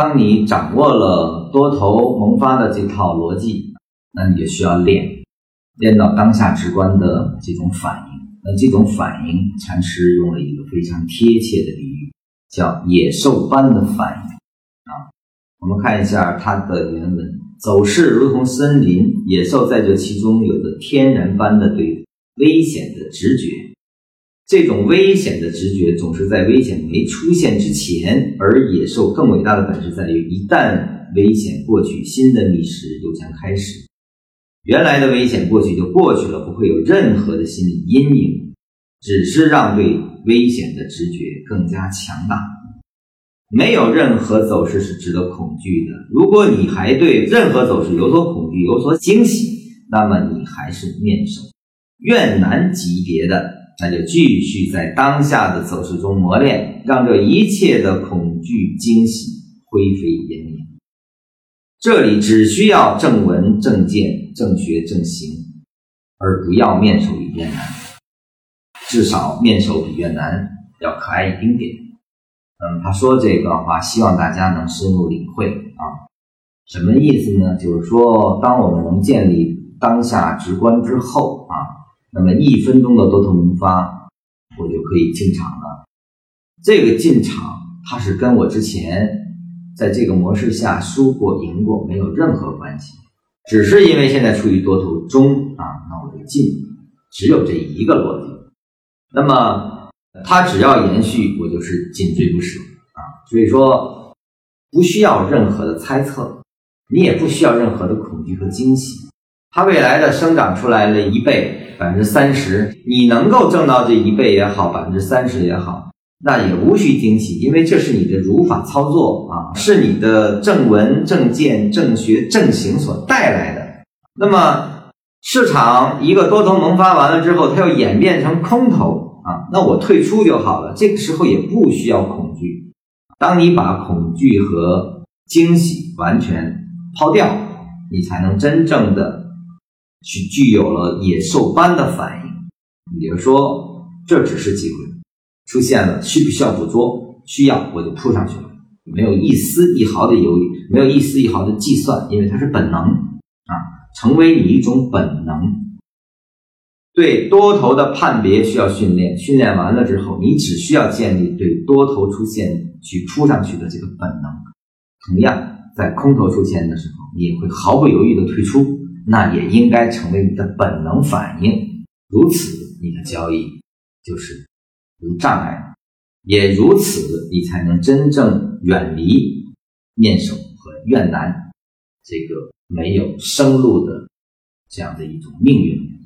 当你掌握了多头萌发的这套逻辑，那你就需要练，练到当下直观的这种反应。那这种反应，禅师用了一个非常贴切的比喻，叫野兽般的反应啊。我们看一下它的原文：走势如同森林，野兽在这其中有着天然般的对危险的直觉。这种危险的直觉总是在危险没出现之前，而野兽更伟大的本事在于，一旦危险过去，新的觅食又将开始。原来的危险过去就过去了，不会有任何的心理阴影，只是让对危险的直觉更加强大。没有任何走势是值得恐惧的。如果你还对任何走势有所恐惧、有所惊喜，那么你还是面首。越南级别的。那就继续在当下的走势中磨练，让这一切的恐惧、惊喜灰飞烟灭。这里只需要正闻、正见、正学、正行，而不要面首比越难。至少面首比越难要可爱一丁点。嗯，他说这段话，希望大家能深入领会啊。什么意思呢？就是说，当我们能建立当下直观之后啊。那么一分钟的多头萌发，我就可以进场了。这个进场，它是跟我之前在这个模式下输过赢过没有任何关系，只是因为现在处于多头中啊，那我就进，只有这一个逻辑。那么它只要延续，我就是紧追不舍啊。所以说，不需要任何的猜测，你也不需要任何的恐惧和惊喜。它未来的生长出来了一倍。百分之三十，你能够挣到这一倍也好，百分之三十也好，那也无需惊喜，因为这是你的如法操作啊，是你的正文、正见、正学、正行所带来的。那么市场一个多头萌发完了之后，它又演变成空头啊，那我退出就好了。这个时候也不需要恐惧。当你把恐惧和惊喜完全抛掉，你才能真正的。去具有了野兽般的反应，也就是说，这只是机会出现了，需不需要捕捉？需要，我就扑上去了，没有一丝一毫的犹豫，没有一丝一毫的计算，因为它是本能啊，成为你一种本能。对多头的判别需要训练，训练完了之后，你只需要建立对多头出现去扑上去的这个本能。同样，在空头出现的时候，你也会毫不犹豫的退出。那也应该成为你的本能反应，如此你的交易就是无障碍，也如此你才能真正远离面首和怨难这个没有生路的这样的一种命运。